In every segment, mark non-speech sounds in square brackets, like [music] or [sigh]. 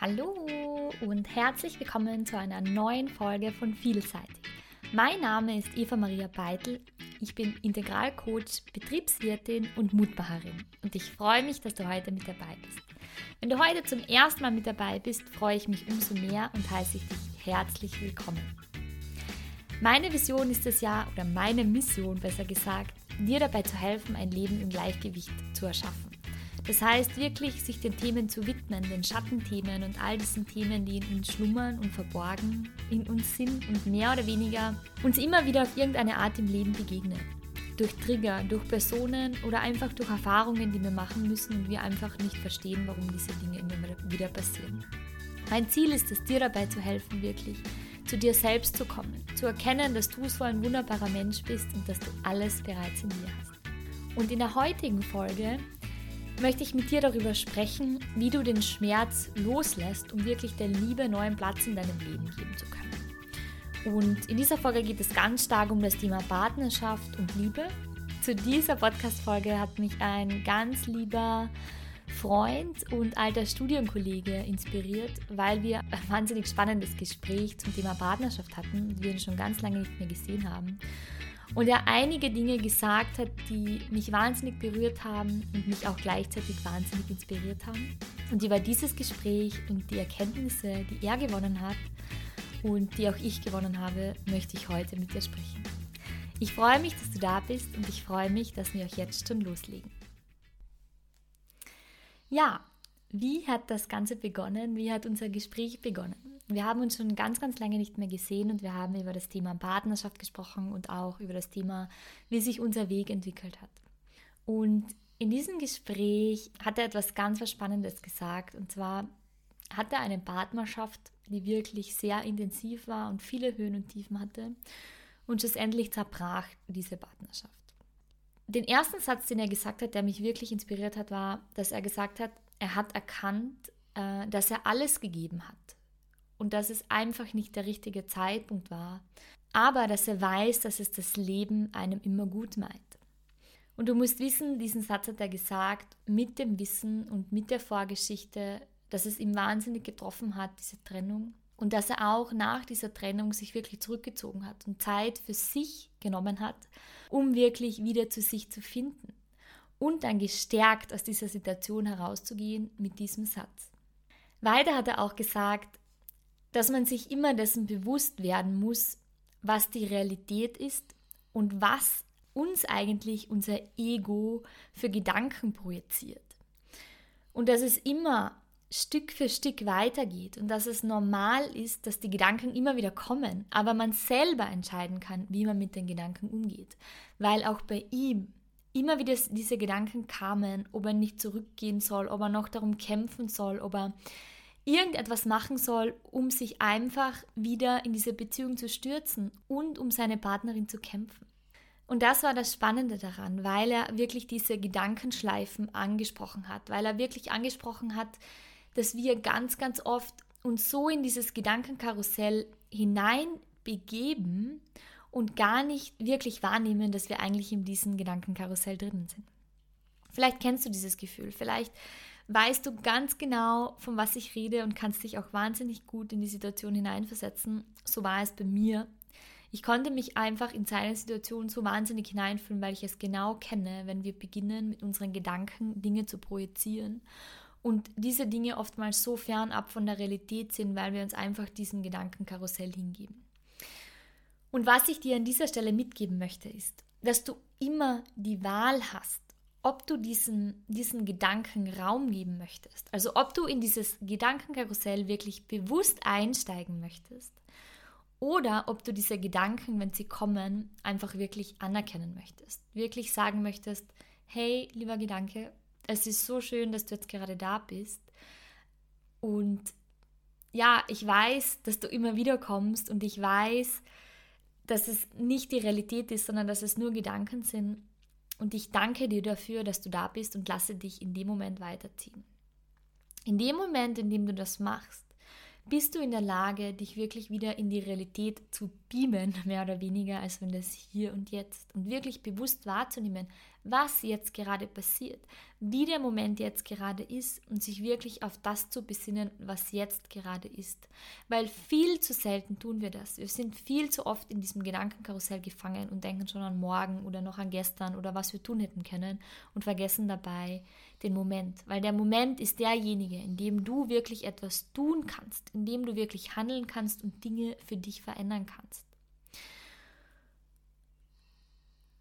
Hallo und herzlich willkommen zu einer neuen Folge von Vielseitig. Mein Name ist Eva Maria Beitel. Ich bin Integralcoach, Betriebswirtin und Mutmacherin und ich freue mich, dass du heute mit dabei bist. Wenn du heute zum ersten Mal mit dabei bist, freue ich mich umso mehr und heiße ich dich herzlich willkommen. Meine Vision ist es ja, oder meine Mission besser gesagt, dir dabei zu helfen, ein Leben im Gleichgewicht zu erschaffen. Das heißt wirklich, sich den Themen zu widmen, den Schattenthemen und all diesen Themen, die in uns schlummern und verborgen in uns sind und mehr oder weniger uns immer wieder auf irgendeine Art im Leben begegnen. Durch Trigger, durch Personen oder einfach durch Erfahrungen, die wir machen müssen und wir einfach nicht verstehen, warum diese Dinge immer wieder passieren. Mein Ziel ist es, dir dabei zu helfen, wirklich zu dir selbst zu kommen, zu erkennen, dass du so ein wunderbarer Mensch bist und dass du alles bereits in dir hast. Und in der heutigen Folge möchte ich mit dir darüber sprechen, wie du den Schmerz loslässt, um wirklich der Liebe neuen Platz in deinem Leben geben zu können. Und in dieser Folge geht es ganz stark um das Thema Partnerschaft und Liebe. Zu dieser Podcast-Folge hat mich ein ganz lieber Freund und alter Studienkollege inspiriert, weil wir ein wahnsinnig spannendes Gespräch zum Thema Partnerschaft hatten, wir schon ganz lange nicht mehr gesehen haben und er einige Dinge gesagt hat, die mich wahnsinnig berührt haben und mich auch gleichzeitig wahnsinnig inspiriert haben. Und über dieses Gespräch und die Erkenntnisse, die er gewonnen hat und die auch ich gewonnen habe, möchte ich heute mit dir sprechen. Ich freue mich, dass du da bist und ich freue mich, dass wir auch jetzt schon loslegen. Ja, wie hat das Ganze begonnen? Wie hat unser Gespräch begonnen? Wir haben uns schon ganz, ganz lange nicht mehr gesehen und wir haben über das Thema Partnerschaft gesprochen und auch über das Thema, wie sich unser Weg entwickelt hat. Und in diesem Gespräch hat er etwas ganz was Spannendes gesagt und zwar hat er eine Partnerschaft, die wirklich sehr intensiv war und viele Höhen und Tiefen hatte und schlussendlich zerbrach diese Partnerschaft. Den ersten Satz, den er gesagt hat, der mich wirklich inspiriert hat, war, dass er gesagt hat, er hat erkannt, äh, dass er alles gegeben hat und dass es einfach nicht der richtige Zeitpunkt war, aber dass er weiß, dass es das Leben einem immer gut meint. Und du musst wissen, diesen Satz hat er gesagt, mit dem Wissen und mit der Vorgeschichte, dass es ihm wahnsinnig getroffen hat, diese Trennung. Und dass er auch nach dieser Trennung sich wirklich zurückgezogen hat und Zeit für sich genommen hat, um wirklich wieder zu sich zu finden. Und dann gestärkt aus dieser Situation herauszugehen mit diesem Satz. Weiter hat er auch gesagt, dass man sich immer dessen bewusst werden muss, was die Realität ist und was uns eigentlich unser Ego für Gedanken projiziert. Und dass es immer Stück für Stück weitergeht und dass es normal ist, dass die Gedanken immer wieder kommen, aber man selber entscheiden kann, wie man mit den Gedanken umgeht. Weil auch bei ihm immer wieder diese Gedanken kamen, ob er nicht zurückgehen soll, ob er noch darum kämpfen soll, ob er irgendetwas machen soll, um sich einfach wieder in diese Beziehung zu stürzen und um seine Partnerin zu kämpfen. Und das war das Spannende daran, weil er wirklich diese Gedankenschleifen angesprochen hat, weil er wirklich angesprochen hat, dass wir ganz, ganz oft uns so in dieses Gedankenkarussell hineinbegeben und gar nicht wirklich wahrnehmen, dass wir eigentlich in diesem Gedankenkarussell drinnen sind. Vielleicht kennst du dieses Gefühl, vielleicht weißt du ganz genau, von was ich rede und kannst dich auch wahnsinnig gut in die Situation hineinversetzen. So war es bei mir. Ich konnte mich einfach in seine Situation so wahnsinnig hineinfühlen, weil ich es genau kenne, wenn wir beginnen, mit unseren Gedanken Dinge zu projizieren und diese Dinge oftmals so fernab von der Realität sind, weil wir uns einfach diesem Gedankenkarussell hingeben. Und was ich dir an dieser Stelle mitgeben möchte, ist, dass du immer die Wahl hast, ob du diesen, diesen Gedanken Raum geben möchtest. Also ob du in dieses Gedankenkarussell wirklich bewusst einsteigen möchtest oder ob du diese Gedanken, wenn sie kommen, einfach wirklich anerkennen möchtest. Wirklich sagen möchtest, hey, lieber Gedanke, es ist so schön, dass du jetzt gerade da bist. Und ja, ich weiß, dass du immer wieder kommst und ich weiß, dass es nicht die Realität ist, sondern dass es nur Gedanken sind. Und ich danke dir dafür, dass du da bist und lasse dich in dem Moment weiterziehen. In dem Moment, in dem du das machst, bist du in der Lage, dich wirklich wieder in die Realität zu beamen, [laughs] mehr oder weniger, als wenn das hier und jetzt und wirklich bewusst wahrzunehmen, was jetzt gerade passiert, wie der Moment jetzt gerade ist und sich wirklich auf das zu besinnen, was jetzt gerade ist. Weil viel zu selten tun wir das. Wir sind viel zu oft in diesem Gedankenkarussell gefangen und denken schon an morgen oder noch an gestern oder was wir tun hätten können und vergessen dabei den Moment. Weil der Moment ist derjenige, in dem du wirklich etwas tun kannst, in dem du wirklich handeln kannst und Dinge für dich verändern kannst.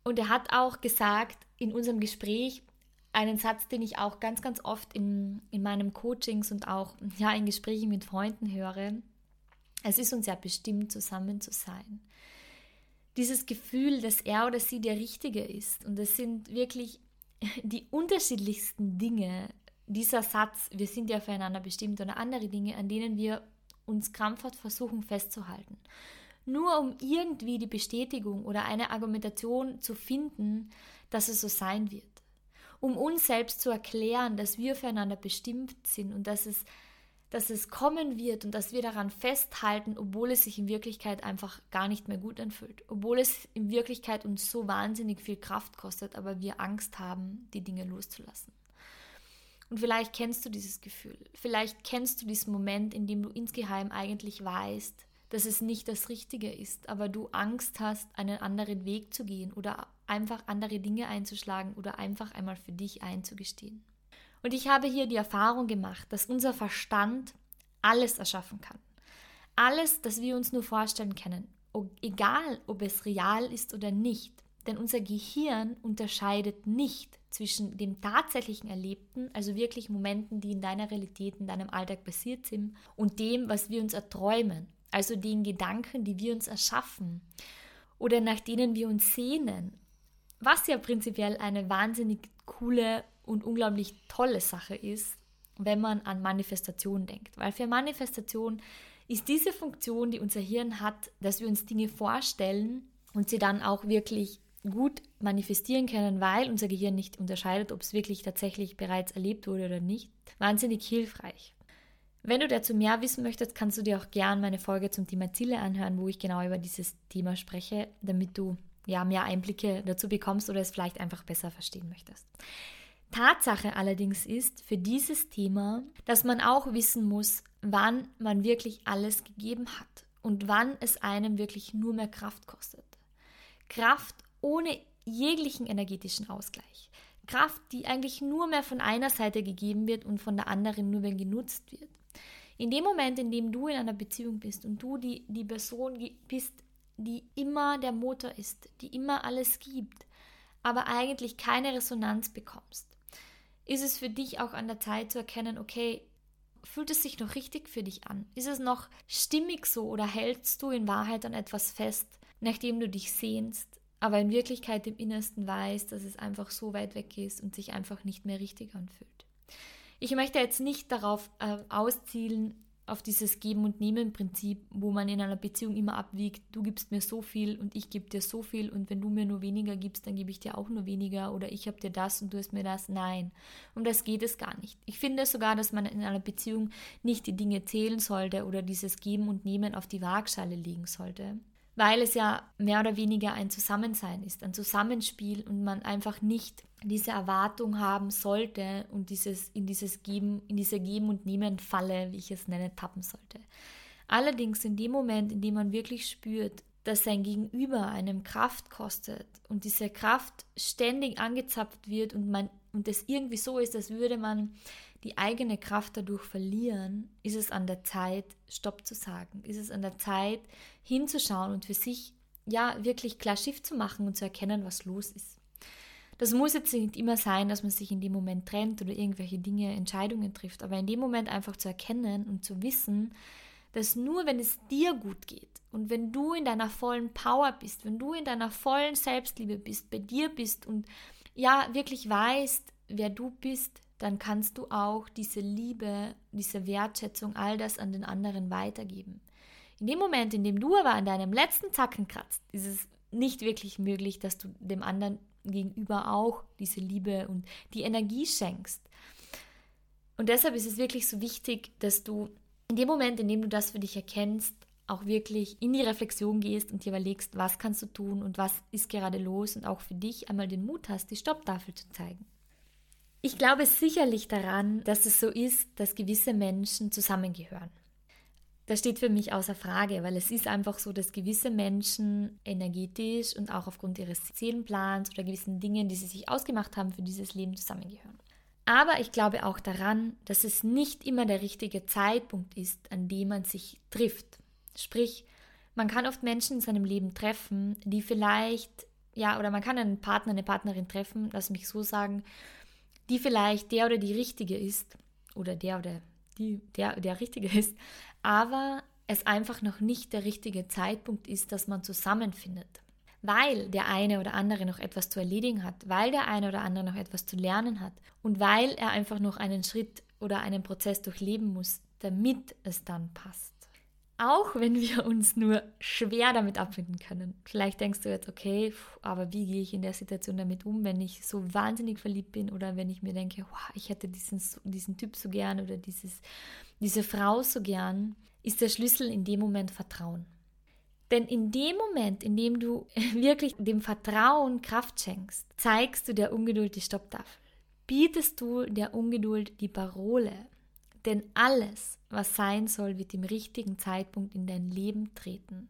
Und er hat auch gesagt in unserem Gespräch einen Satz, den ich auch ganz, ganz oft in, in meinen Coachings und auch ja, in Gesprächen mit Freunden höre. Es ist uns ja bestimmt, zusammen zu sein. Dieses Gefühl, dass er oder sie der Richtige ist. Und es sind wirklich die unterschiedlichsten Dinge. Dieser Satz, wir sind ja füreinander bestimmt oder andere Dinge, an denen wir uns krampfhaft versuchen festzuhalten nur um irgendwie die Bestätigung oder eine Argumentation zu finden, dass es so sein wird. Um uns selbst zu erklären, dass wir füreinander bestimmt sind und dass es, dass es kommen wird und dass wir daran festhalten, obwohl es sich in Wirklichkeit einfach gar nicht mehr gut anfühlt. Obwohl es in Wirklichkeit uns so wahnsinnig viel Kraft kostet, aber wir Angst haben, die Dinge loszulassen. Und vielleicht kennst du dieses Gefühl. Vielleicht kennst du diesen Moment, in dem du insgeheim eigentlich weißt, dass es nicht das Richtige ist, aber du Angst hast, einen anderen Weg zu gehen oder einfach andere Dinge einzuschlagen oder einfach einmal für dich einzugestehen. Und ich habe hier die Erfahrung gemacht, dass unser Verstand alles erschaffen kann. Alles, das wir uns nur vorstellen können, egal ob es real ist oder nicht. Denn unser Gehirn unterscheidet nicht zwischen dem tatsächlichen Erlebten, also wirklich Momenten, die in deiner Realität, in deinem Alltag passiert sind, und dem, was wir uns erträumen also den Gedanken, die wir uns erschaffen oder nach denen wir uns sehnen, was ja prinzipiell eine wahnsinnig coole und unglaublich tolle Sache ist, wenn man an Manifestation denkt. Weil für Manifestation ist diese Funktion, die unser Hirn hat, dass wir uns Dinge vorstellen und sie dann auch wirklich gut manifestieren können, weil unser Gehirn nicht unterscheidet, ob es wirklich tatsächlich bereits erlebt wurde oder nicht, wahnsinnig hilfreich. Wenn du dazu mehr wissen möchtest, kannst du dir auch gern meine Folge zum Thema Ziele anhören, wo ich genau über dieses Thema spreche, damit du ja mehr Einblicke dazu bekommst oder es vielleicht einfach besser verstehen möchtest. Tatsache allerdings ist für dieses Thema, dass man auch wissen muss, wann man wirklich alles gegeben hat und wann es einem wirklich nur mehr Kraft kostet. Kraft ohne jeglichen energetischen Ausgleich. Kraft, die eigentlich nur mehr von einer Seite gegeben wird und von der anderen nur mehr genutzt wird. In dem Moment, in dem du in einer Beziehung bist und du die, die Person bist, die immer der Motor ist, die immer alles gibt, aber eigentlich keine Resonanz bekommst, ist es für dich auch an der Zeit zu erkennen, okay, fühlt es sich noch richtig für dich an? Ist es noch stimmig so oder hältst du in Wahrheit an etwas fest, nachdem du dich sehnst, aber in Wirklichkeit im Innersten weißt, dass es einfach so weit weg ist und sich einfach nicht mehr richtig anfühlt? Ich möchte jetzt nicht darauf äh, auszielen, auf dieses Geben- und Nehmen-Prinzip, wo man in einer Beziehung immer abwiegt, du gibst mir so viel und ich gebe dir so viel und wenn du mir nur weniger gibst, dann gebe ich dir auch nur weniger oder ich habe dir das und du hast mir das. Nein, um das geht es gar nicht. Ich finde sogar, dass man in einer Beziehung nicht die Dinge zählen sollte oder dieses Geben und Nehmen auf die Waagschale legen sollte, weil es ja mehr oder weniger ein Zusammensein ist, ein Zusammenspiel und man einfach nicht diese Erwartung haben sollte und dieses, in, dieses Geben, in diese Geben- und Nehmen-Falle, wie ich es nenne, tappen sollte. Allerdings in dem Moment, in dem man wirklich spürt, dass sein Gegenüber einem Kraft kostet und diese Kraft ständig angezapft wird und man und es irgendwie so ist, als würde man die eigene Kraft dadurch verlieren, ist es an der Zeit, Stopp zu sagen. Ist es an der Zeit, hinzuschauen und für sich ja wirklich klar Schiff zu machen und zu erkennen, was los ist. Das muss jetzt nicht immer sein, dass man sich in dem Moment trennt oder irgendwelche Dinge, Entscheidungen trifft, aber in dem Moment einfach zu erkennen und zu wissen, dass nur wenn es dir gut geht und wenn du in deiner vollen Power bist, wenn du in deiner vollen Selbstliebe bist, bei dir bist und ja wirklich weißt, wer du bist, dann kannst du auch diese Liebe, diese Wertschätzung, all das an den anderen weitergeben. In dem Moment, in dem du aber an deinem letzten Zacken kratzt, ist es nicht wirklich möglich, dass du dem anderen gegenüber auch diese Liebe und die Energie schenkst. Und deshalb ist es wirklich so wichtig, dass du in dem Moment, in dem du das für dich erkennst, auch wirklich in die Reflexion gehst und dir überlegst, was kannst du tun und was ist gerade los und auch für dich einmal den Mut hast, die Stopptafel zu zeigen. Ich glaube sicherlich daran, dass es so ist, dass gewisse Menschen zusammengehören. Das steht für mich außer Frage, weil es ist einfach so, dass gewisse Menschen energetisch und auch aufgrund ihres Seelenplans oder gewissen Dingen, die sie sich ausgemacht haben für dieses Leben, zusammengehören. Aber ich glaube auch daran, dass es nicht immer der richtige Zeitpunkt ist, an dem man sich trifft. Sprich, man kann oft Menschen in seinem Leben treffen, die vielleicht, ja, oder man kann einen Partner, eine Partnerin treffen, lass mich so sagen, die vielleicht der oder die Richtige ist, oder der oder die, der, der Richtige ist, aber es einfach noch nicht der richtige Zeitpunkt ist, dass man zusammenfindet weil der eine oder andere noch etwas zu erledigen hat, weil der eine oder andere noch etwas zu lernen hat und weil er einfach noch einen Schritt oder einen Prozess durchleben muss, damit es dann passt. Auch wenn wir uns nur schwer damit abfinden können. Vielleicht denkst du jetzt, okay, aber wie gehe ich in der Situation damit um, wenn ich so wahnsinnig verliebt bin oder wenn ich mir denke, wow, ich hätte diesen, diesen Typ so gern oder dieses, diese Frau so gern, ist der Schlüssel in dem Moment Vertrauen. Denn in dem Moment, in dem du [laughs] wirklich dem Vertrauen Kraft schenkst, zeigst du der Ungeduld die Stopptafel. Bietest du der Ungeduld die Parole. Denn alles, was sein soll, wird im richtigen Zeitpunkt in dein Leben treten.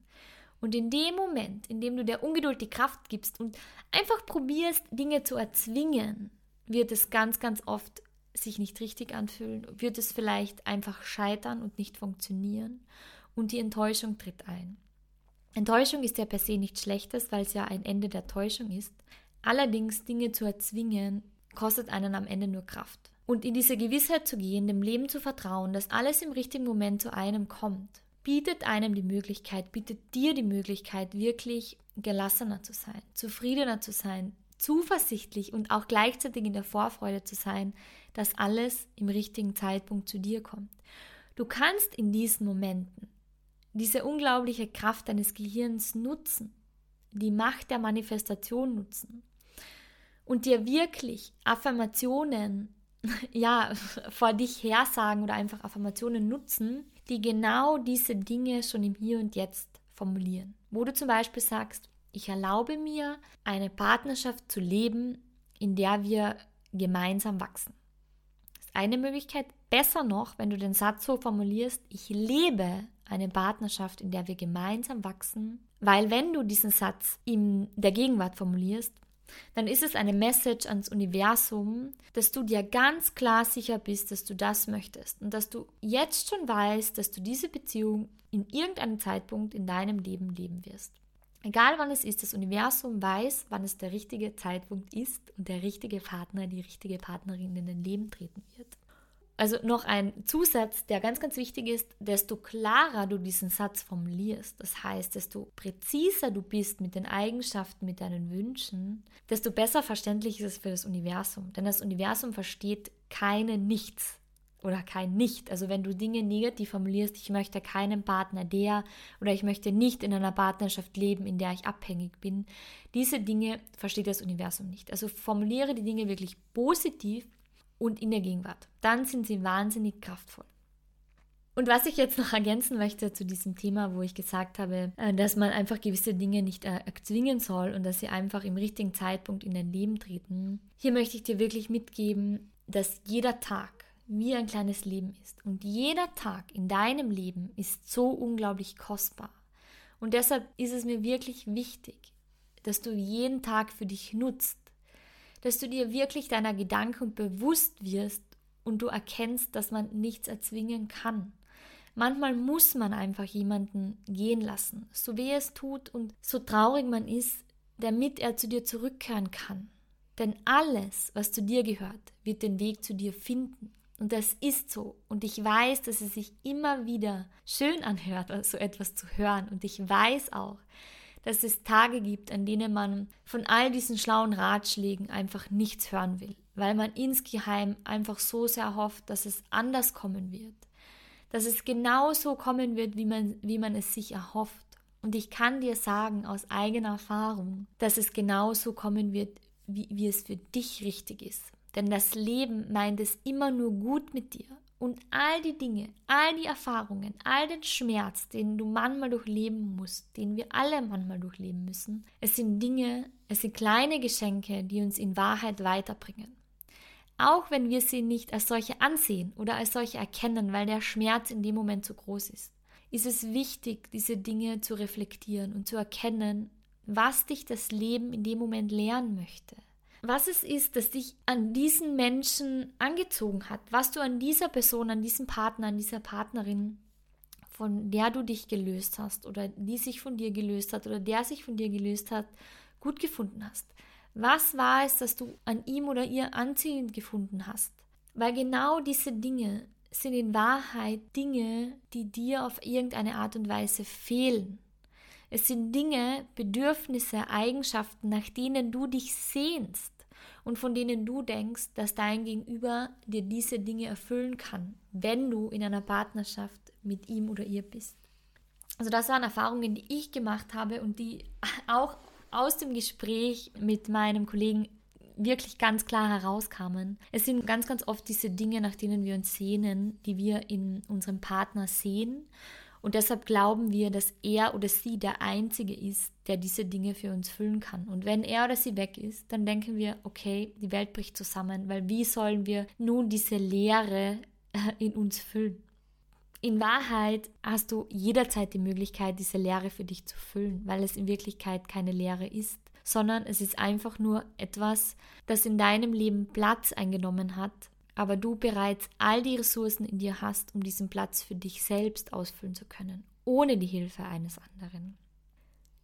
Und in dem Moment, in dem du der Ungeduld die Kraft gibst und einfach probierst, Dinge zu erzwingen, wird es ganz, ganz oft sich nicht richtig anfühlen, wird es vielleicht einfach scheitern und nicht funktionieren und die Enttäuschung tritt ein. Enttäuschung ist ja per se nichts Schlechtes, weil es ja ein Ende der Täuschung ist. Allerdings Dinge zu erzwingen, kostet einen am Ende nur Kraft. Und in diese Gewissheit zu gehen, dem Leben zu vertrauen, dass alles im richtigen Moment zu einem kommt, bietet einem die Möglichkeit, bietet dir die Möglichkeit, wirklich gelassener zu sein, zufriedener zu sein, zuversichtlich und auch gleichzeitig in der Vorfreude zu sein, dass alles im richtigen Zeitpunkt zu dir kommt. Du kannst in diesen Momenten diese unglaubliche Kraft deines Gehirns nutzen, die Macht der Manifestation nutzen und dir wirklich Affirmationen ja, vor dich hersagen oder einfach Affirmationen nutzen, die genau diese Dinge schon im Hier und Jetzt formulieren. Wo du zum Beispiel sagst, ich erlaube mir, eine Partnerschaft zu leben, in der wir gemeinsam wachsen. Das ist eine Möglichkeit. Besser noch, wenn du den Satz so formulierst, ich lebe eine Partnerschaft, in der wir gemeinsam wachsen. Weil wenn du diesen Satz in der Gegenwart formulierst, dann ist es eine Message ans Universum, dass du dir ganz klar sicher bist, dass du das möchtest und dass du jetzt schon weißt, dass du diese Beziehung in irgendeinem Zeitpunkt in deinem Leben leben wirst. Egal wann es ist, das Universum weiß, wann es der richtige Zeitpunkt ist und der richtige Partner, die richtige Partnerin in dein Leben treten wird. Also noch ein Zusatz, der ganz, ganz wichtig ist, desto klarer du diesen Satz formulierst, das heißt, desto präziser du bist mit den Eigenschaften, mit deinen Wünschen, desto besser verständlich ist es für das Universum. Denn das Universum versteht keine Nichts oder kein Nicht. Also wenn du Dinge negativ formulierst, ich möchte keinen Partner, der oder ich möchte nicht in einer Partnerschaft leben, in der ich abhängig bin, diese Dinge versteht das Universum nicht. Also formuliere die Dinge wirklich positiv und in der Gegenwart. Dann sind sie wahnsinnig kraftvoll. Und was ich jetzt noch ergänzen möchte zu diesem Thema, wo ich gesagt habe, äh, dass man einfach gewisse Dinge nicht äh, erzwingen soll und dass sie einfach im richtigen Zeitpunkt in dein Leben treten. Hier möchte ich dir wirklich mitgeben, dass jeder Tag wie ein kleines Leben ist. Und jeder Tag in deinem Leben ist so unglaublich kostbar. Und deshalb ist es mir wirklich wichtig, dass du jeden Tag für dich nutzt, dass du dir wirklich deiner Gedanken bewusst wirst und du erkennst, dass man nichts erzwingen kann. Manchmal muss man einfach jemanden gehen lassen, so weh es tut und so traurig man ist, damit er zu dir zurückkehren kann. Denn alles, was zu dir gehört, wird den Weg zu dir finden. Und das ist so. Und ich weiß, dass es sich immer wieder schön anhört, so etwas zu hören. Und ich weiß auch, dass es Tage gibt, an denen man von all diesen schlauen Ratschlägen einfach nichts hören will, weil man insgeheim einfach so sehr hofft, dass es anders kommen wird, dass es genau so kommen wird, wie man, wie man es sich erhofft. Und ich kann dir sagen aus eigener Erfahrung, dass es genau so kommen wird, wie, wie es für dich richtig ist. Denn das Leben meint es immer nur gut mit dir. Und all die Dinge, all die Erfahrungen, all den Schmerz, den du manchmal durchleben musst, den wir alle manchmal durchleben müssen, es sind Dinge, es sind kleine Geschenke, die uns in Wahrheit weiterbringen. Auch wenn wir sie nicht als solche ansehen oder als solche erkennen, weil der Schmerz in dem Moment zu groß ist, ist es wichtig, diese Dinge zu reflektieren und zu erkennen, was dich das Leben in dem Moment lernen möchte was es ist, das dich an diesen Menschen angezogen hat, was du an dieser Person, an diesem Partner, an dieser Partnerin, von der du dich gelöst hast oder die sich von dir gelöst hat oder der sich von dir gelöst hat, gut gefunden hast. Was war es, dass du an ihm oder ihr anziehend gefunden hast? Weil genau diese Dinge sind in Wahrheit Dinge, die dir auf irgendeine Art und Weise fehlen. Es sind Dinge, Bedürfnisse, Eigenschaften, nach denen du dich sehnst und von denen du denkst, dass dein Gegenüber dir diese Dinge erfüllen kann, wenn du in einer Partnerschaft mit ihm oder ihr bist. Also das waren Erfahrungen, die ich gemacht habe und die auch aus dem Gespräch mit meinem Kollegen wirklich ganz klar herauskamen. Es sind ganz, ganz oft diese Dinge, nach denen wir uns sehnen, die wir in unserem Partner sehen und deshalb glauben wir, dass er oder sie der Einzige ist, der diese Dinge für uns füllen kann. Und wenn er oder sie weg ist, dann denken wir, okay, die Welt bricht zusammen, weil wie sollen wir nun diese Leere äh, in uns füllen? In Wahrheit hast du jederzeit die Möglichkeit, diese Leere für dich zu füllen, weil es in Wirklichkeit keine Leere ist, sondern es ist einfach nur etwas, das in deinem Leben Platz eingenommen hat, aber du bereits all die Ressourcen in dir hast, um diesen Platz für dich selbst ausfüllen zu können, ohne die Hilfe eines anderen.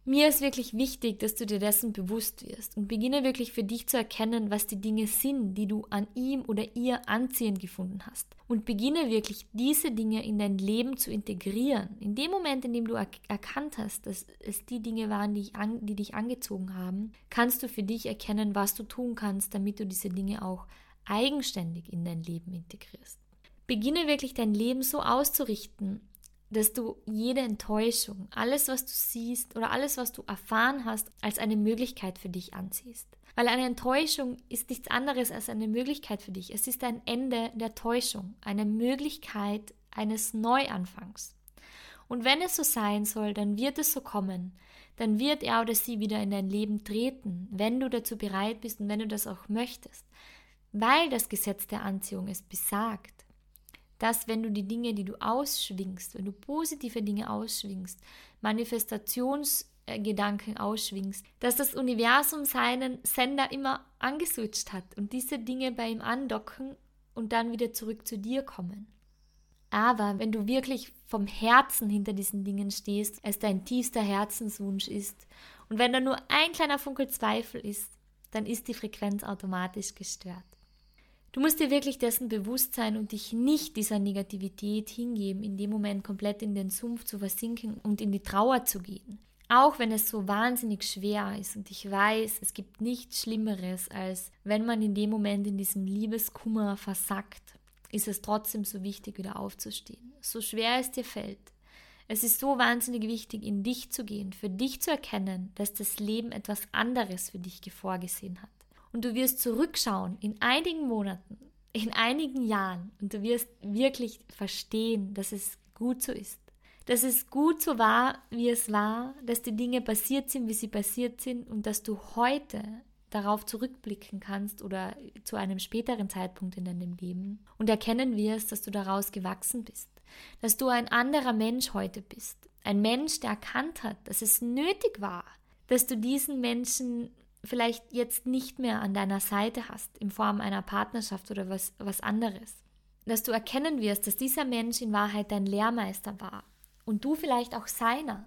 Mir ist wirklich wichtig, dass du dir dessen bewusst wirst und beginne wirklich für dich zu erkennen, was die Dinge sind, die du an ihm oder ihr anziehend gefunden hast. Und beginne wirklich diese Dinge in dein Leben zu integrieren. In dem Moment, in dem du er erkannt hast, dass es die Dinge waren, die, an, die dich angezogen haben, kannst du für dich erkennen, was du tun kannst, damit du diese Dinge auch eigenständig in dein Leben integrierst. Beginne wirklich dein Leben so auszurichten, dass du jede Enttäuschung, alles, was du siehst oder alles, was du erfahren hast, als eine Möglichkeit für dich ansiehst. Weil eine Enttäuschung ist nichts anderes als eine Möglichkeit für dich. Es ist ein Ende der Täuschung, eine Möglichkeit eines Neuanfangs. Und wenn es so sein soll, dann wird es so kommen. Dann wird er oder sie wieder in dein Leben treten, wenn du dazu bereit bist und wenn du das auch möchtest weil das Gesetz der Anziehung es besagt, dass wenn du die Dinge, die du ausschwingst, wenn du positive Dinge ausschwingst, Manifestationsgedanken ausschwingst, dass das Universum seinen Sender immer angeswitcht hat und diese Dinge bei ihm andocken und dann wieder zurück zu dir kommen. Aber wenn du wirklich vom Herzen hinter diesen Dingen stehst, es dein tiefster Herzenswunsch ist und wenn da nur ein kleiner Funkel Zweifel ist, dann ist die Frequenz automatisch gestört. Du musst dir wirklich dessen bewusst sein und dich nicht dieser Negativität hingeben, in dem Moment komplett in den Sumpf zu versinken und in die Trauer zu gehen. Auch wenn es so wahnsinnig schwer ist und ich weiß, es gibt nichts Schlimmeres, als wenn man in dem Moment in diesem Liebeskummer versackt, ist es trotzdem so wichtig, wieder aufzustehen. So schwer es dir fällt. Es ist so wahnsinnig wichtig, in dich zu gehen, für dich zu erkennen, dass das Leben etwas anderes für dich vorgesehen hat. Und du wirst zurückschauen in einigen Monaten, in einigen Jahren. Und du wirst wirklich verstehen, dass es gut so ist. Dass es gut so war, wie es war, dass die Dinge passiert sind, wie sie passiert sind. Und dass du heute darauf zurückblicken kannst oder zu einem späteren Zeitpunkt in deinem Leben. Und erkennen wirst, dass du daraus gewachsen bist, dass du ein anderer Mensch heute bist, ein Mensch, der erkannt hat, dass es nötig war, dass du diesen Menschen vielleicht jetzt nicht mehr an deiner Seite hast, in Form einer Partnerschaft oder was, was anderes. Dass du erkennen wirst, dass dieser Mensch in Wahrheit dein Lehrmeister war und du vielleicht auch seiner,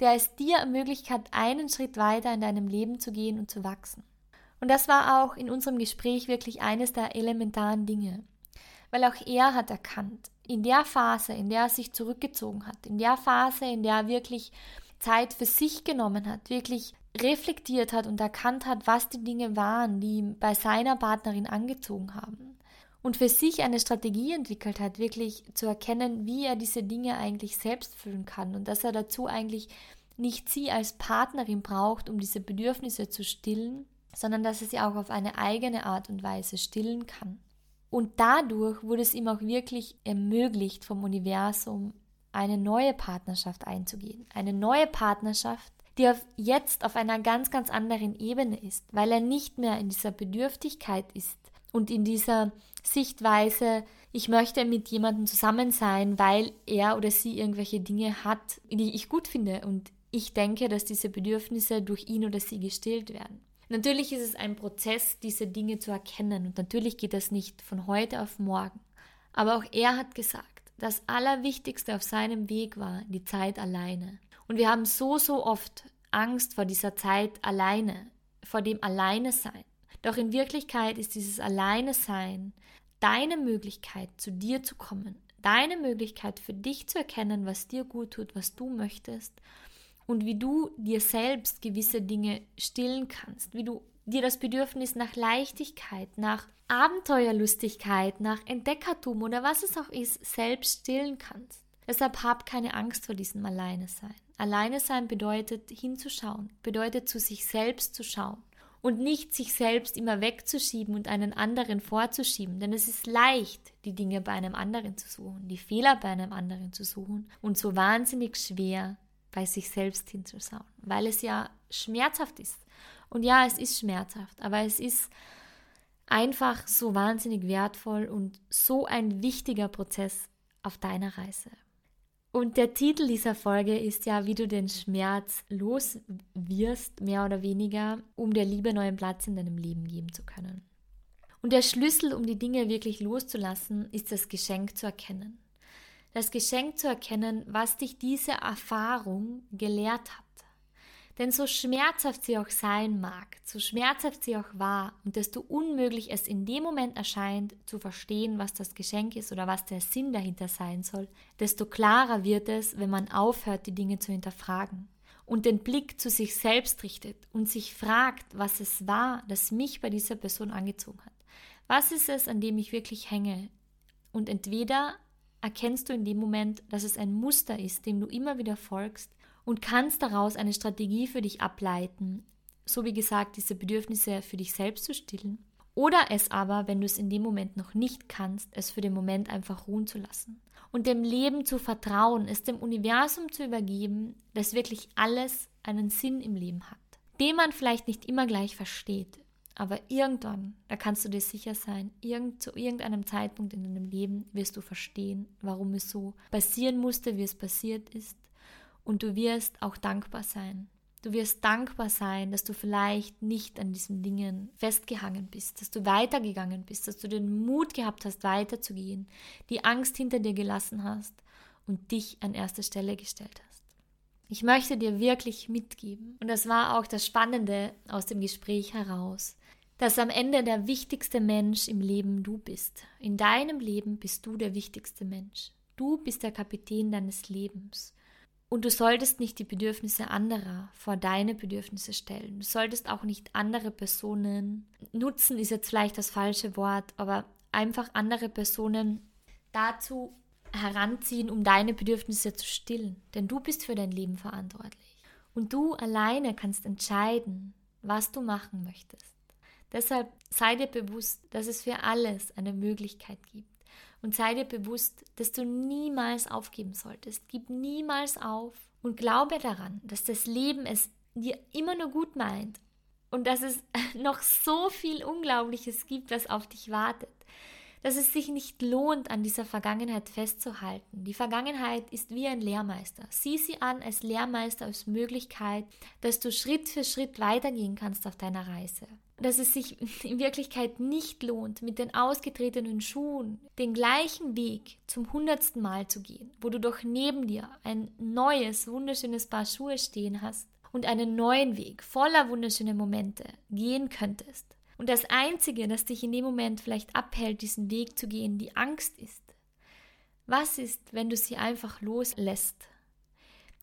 der es dir ermöglicht hat, einen Schritt weiter in deinem Leben zu gehen und zu wachsen. Und das war auch in unserem Gespräch wirklich eines der elementaren Dinge, weil auch er hat erkannt, in der Phase, in der er sich zurückgezogen hat, in der Phase, in der er wirklich Zeit für sich genommen hat, wirklich reflektiert hat und erkannt hat, was die Dinge waren, die ihn bei seiner Partnerin angezogen haben. Und für sich eine Strategie entwickelt hat, wirklich zu erkennen, wie er diese Dinge eigentlich selbst füllen kann und dass er dazu eigentlich nicht sie als Partnerin braucht, um diese Bedürfnisse zu stillen, sondern dass er sie auch auf eine eigene Art und Weise stillen kann. Und dadurch wurde es ihm auch wirklich ermöglicht vom Universum, eine neue Partnerschaft einzugehen. Eine neue Partnerschaft, die auf jetzt auf einer ganz, ganz anderen Ebene ist, weil er nicht mehr in dieser Bedürftigkeit ist und in dieser Sichtweise, ich möchte mit jemandem zusammen sein, weil er oder sie irgendwelche Dinge hat, die ich gut finde und ich denke, dass diese Bedürfnisse durch ihn oder sie gestillt werden. Natürlich ist es ein Prozess, diese Dinge zu erkennen und natürlich geht das nicht von heute auf morgen. Aber auch er hat gesagt, das Allerwichtigste auf seinem Weg war die Zeit alleine. Und wir haben so, so oft Angst vor dieser Zeit alleine, vor dem Alleine sein. Doch in Wirklichkeit ist dieses Alleine sein deine Möglichkeit, zu dir zu kommen, deine Möglichkeit für dich zu erkennen, was dir gut tut, was du möchtest und wie du dir selbst gewisse Dinge stillen kannst, wie du dir das Bedürfnis nach Leichtigkeit, nach Abenteuerlustigkeit, nach Entdeckertum oder was es auch ist, selbst stillen kannst. Deshalb hab keine Angst vor diesem Alleine sein. Alleine sein bedeutet hinzuschauen, bedeutet zu sich selbst zu schauen und nicht sich selbst immer wegzuschieben und einen anderen vorzuschieben, denn es ist leicht, die Dinge bei einem anderen zu suchen, die Fehler bei einem anderen zu suchen und so wahnsinnig schwer bei sich selbst hinzuschauen, weil es ja schmerzhaft ist. Und ja, es ist schmerzhaft, aber es ist einfach so wahnsinnig wertvoll und so ein wichtiger Prozess auf deiner Reise. Und der Titel dieser Folge ist ja, wie du den Schmerz los wirst, mehr oder weniger, um der Liebe neuen Platz in deinem Leben geben zu können. Und der Schlüssel, um die Dinge wirklich loszulassen, ist das Geschenk zu erkennen. Das Geschenk zu erkennen, was dich diese Erfahrung gelehrt hat. Denn so schmerzhaft sie auch sein mag, so schmerzhaft sie auch war und desto unmöglich es in dem Moment erscheint, zu verstehen, was das Geschenk ist oder was der Sinn dahinter sein soll, desto klarer wird es, wenn man aufhört, die Dinge zu hinterfragen und den Blick zu sich selbst richtet und sich fragt, was es war, das mich bei dieser Person angezogen hat. Was ist es, an dem ich wirklich hänge? Und entweder erkennst du in dem Moment, dass es ein Muster ist, dem du immer wieder folgst, und kannst daraus eine Strategie für dich ableiten, so wie gesagt, diese Bedürfnisse für dich selbst zu stillen. Oder es aber, wenn du es in dem Moment noch nicht kannst, es für den Moment einfach ruhen zu lassen. Und dem Leben zu vertrauen, es dem Universum zu übergeben, dass wirklich alles einen Sinn im Leben hat. Den man vielleicht nicht immer gleich versteht, aber irgendwann, da kannst du dir sicher sein, irgend, zu irgendeinem Zeitpunkt in deinem Leben wirst du verstehen, warum es so passieren musste, wie es passiert ist und du wirst auch dankbar sein. Du wirst dankbar sein, dass du vielleicht nicht an diesen Dingen festgehangen bist, dass du weitergegangen bist, dass du den Mut gehabt hast, weiterzugehen, die Angst hinter dir gelassen hast und dich an erste Stelle gestellt hast. Ich möchte dir wirklich mitgeben, und das war auch das Spannende aus dem Gespräch heraus, dass am Ende der wichtigste Mensch im Leben du bist. In deinem Leben bist du der wichtigste Mensch. Du bist der Kapitän deines Lebens. Und du solltest nicht die Bedürfnisse anderer vor deine Bedürfnisse stellen. Du solltest auch nicht andere Personen nutzen, ist jetzt vielleicht das falsche Wort, aber einfach andere Personen dazu heranziehen, um deine Bedürfnisse zu stillen. Denn du bist für dein Leben verantwortlich. Und du alleine kannst entscheiden, was du machen möchtest. Deshalb sei dir bewusst, dass es für alles eine Möglichkeit gibt. Und sei dir bewusst, dass du niemals aufgeben solltest. Gib niemals auf und glaube daran, dass das Leben es dir immer nur gut meint und dass es [laughs] noch so viel Unglaubliches gibt, was auf dich wartet. Dass es sich nicht lohnt, an dieser Vergangenheit festzuhalten. Die Vergangenheit ist wie ein Lehrmeister. Sieh sie an als Lehrmeister, als Möglichkeit, dass du Schritt für Schritt weitergehen kannst auf deiner Reise dass es sich [laughs] in Wirklichkeit nicht lohnt, mit den ausgetretenen Schuhen den gleichen Weg zum hundertsten Mal zu gehen, wo du doch neben dir ein neues, wunderschönes Paar Schuhe stehen hast und einen neuen Weg voller wunderschöner Momente gehen könntest. Und das Einzige, das dich in dem Moment vielleicht abhält, diesen Weg zu gehen, die Angst ist. Was ist, wenn du sie einfach loslässt?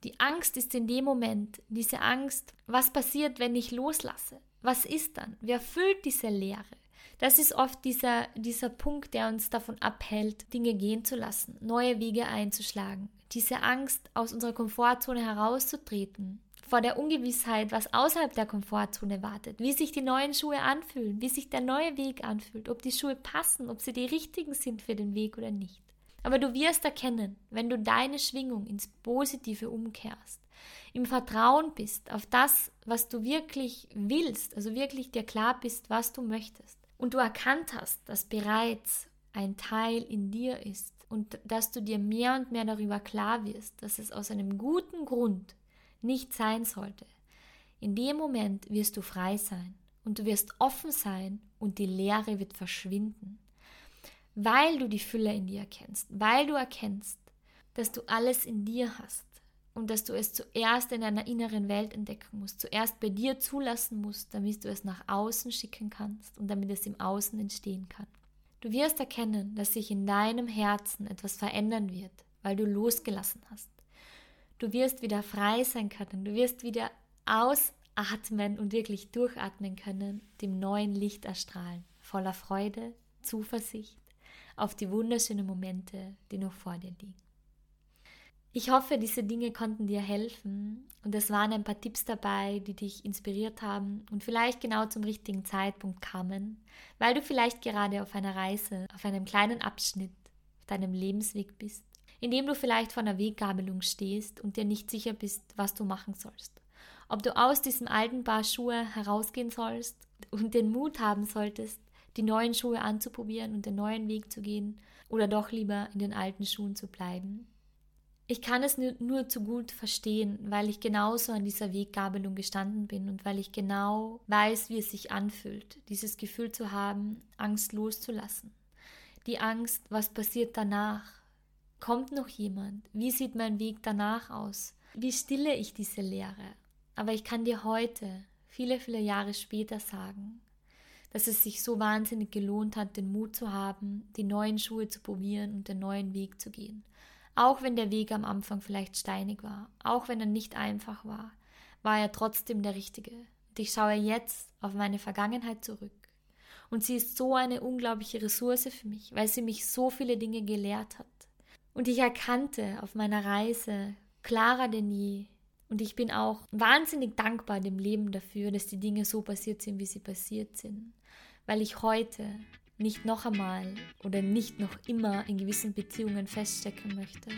Die Angst ist in dem Moment diese Angst, was passiert, wenn ich loslasse? Was ist dann? Wer füllt diese Leere? Das ist oft dieser, dieser Punkt, der uns davon abhält, Dinge gehen zu lassen, neue Wege einzuschlagen. Diese Angst, aus unserer Komfortzone herauszutreten, vor der Ungewissheit, was außerhalb der Komfortzone wartet, wie sich die neuen Schuhe anfühlen, wie sich der neue Weg anfühlt, ob die Schuhe passen, ob sie die richtigen sind für den Weg oder nicht. Aber du wirst erkennen, wenn du deine Schwingung ins Positive umkehrst, im Vertrauen bist auf das, was du wirklich willst, also wirklich dir klar bist, was du möchtest, und du erkannt hast, dass bereits ein Teil in dir ist und dass du dir mehr und mehr darüber klar wirst, dass es aus einem guten Grund nicht sein sollte. In dem Moment wirst du frei sein und du wirst offen sein und die Leere wird verschwinden, weil du die Fülle in dir erkennst, weil du erkennst, dass du alles in dir hast und dass du es zuerst in deiner inneren Welt entdecken musst, zuerst bei dir zulassen musst, damit du es nach außen schicken kannst und damit es im Außen entstehen kann. Du wirst erkennen, dass sich in deinem Herzen etwas verändern wird, weil du losgelassen hast. Du wirst wieder frei sein können, du wirst wieder ausatmen und wirklich durchatmen können, dem neuen Licht erstrahlen, voller Freude, Zuversicht auf die wunderschönen Momente, die noch vor dir liegen. Ich hoffe, diese Dinge konnten dir helfen und es waren ein paar Tipps dabei, die dich inspiriert haben und vielleicht genau zum richtigen Zeitpunkt kamen, weil du vielleicht gerade auf einer Reise, auf einem kleinen Abschnitt auf deinem Lebensweg bist, in dem du vielleicht vor einer Weggabelung stehst und dir nicht sicher bist, was du machen sollst. Ob du aus diesem alten Paar Schuhe herausgehen sollst und den Mut haben solltest, die neuen Schuhe anzuprobieren und den neuen Weg zu gehen oder doch lieber in den alten Schuhen zu bleiben. Ich kann es nur, zu gut verstehen, weil ich genauso an dieser Weggabelung gestanden bin und weil ich genau weiß, wie es sich anfühlt, dieses Gefühl zu haben, Angst loszulassen. Die Angst, was passiert danach? Kommt noch jemand? Wie sieht mein Weg danach aus? Wie stille ich diese Leere? Aber ich kann dir heute, viele, viele Jahre später sagen, dass es sich so wahnsinnig gelohnt hat, den Mut zu haben, die neuen Schuhe zu probieren und den neuen Weg zu gehen. Auch wenn der Weg am Anfang vielleicht steinig war, auch wenn er nicht einfach war, war er trotzdem der richtige. Und ich schaue jetzt auf meine Vergangenheit zurück. Und sie ist so eine unglaubliche Ressource für mich, weil sie mich so viele Dinge gelehrt hat. Und ich erkannte auf meiner Reise klarer denn je. Und ich bin auch wahnsinnig dankbar dem Leben dafür, dass die Dinge so passiert sind, wie sie passiert sind. Weil ich heute nicht noch einmal oder nicht noch immer in gewissen Beziehungen feststecken möchte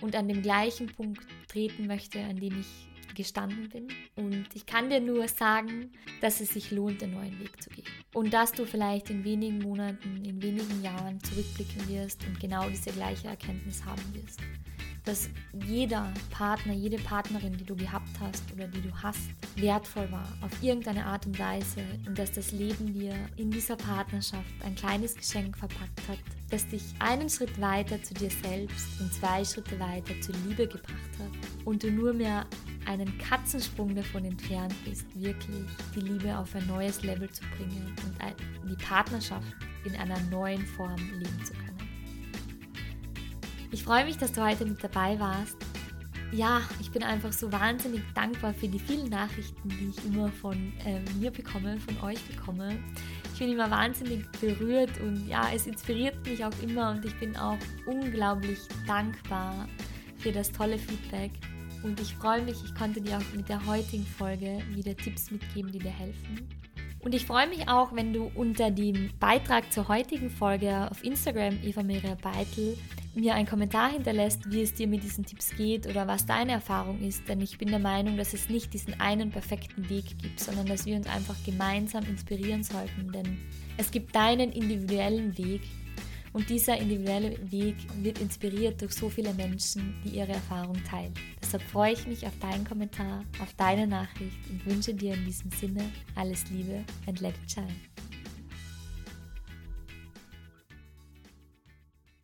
und an dem gleichen Punkt treten möchte, an dem ich gestanden bin. Und ich kann dir nur sagen, dass es sich lohnt, den neuen Weg zu gehen. Und dass du vielleicht in wenigen Monaten, in wenigen Jahren zurückblicken wirst und genau diese gleiche Erkenntnis haben wirst dass jeder Partner, jede Partnerin, die du gehabt hast oder die du hast, wertvoll war auf irgendeine Art und Weise und dass das Leben dir in dieser Partnerschaft ein kleines Geschenk verpackt hat, das dich einen Schritt weiter zu dir selbst und zwei Schritte weiter zur Liebe gebracht hat und du nur mehr einen Katzensprung davon entfernt bist, wirklich die Liebe auf ein neues Level zu bringen und die Partnerschaft in einer neuen Form leben zu können. Ich freue mich, dass du heute mit dabei warst. Ja, ich bin einfach so wahnsinnig dankbar für die vielen Nachrichten, die ich immer von äh, mir bekomme, von euch bekomme. Ich bin immer wahnsinnig berührt und ja, es inspiriert mich auch immer und ich bin auch unglaublich dankbar für das tolle Feedback. Und ich freue mich, ich konnte dir auch mit der heutigen Folge wieder Tipps mitgeben, die dir helfen. Und ich freue mich auch, wenn du unter dem Beitrag zur heutigen Folge auf Instagram Eva Maria Beitel mir einen Kommentar hinterlässt, wie es dir mit diesen Tipps geht oder was deine Erfahrung ist, denn ich bin der Meinung, dass es nicht diesen einen perfekten Weg gibt, sondern dass wir uns einfach gemeinsam inspirieren sollten, denn es gibt deinen individuellen Weg und dieser individuelle Weg wird inspiriert durch so viele Menschen, die ihre Erfahrung teilen. Deshalb freue ich mich auf deinen Kommentar, auf deine Nachricht und wünsche dir in diesem Sinne alles Liebe and let it shine.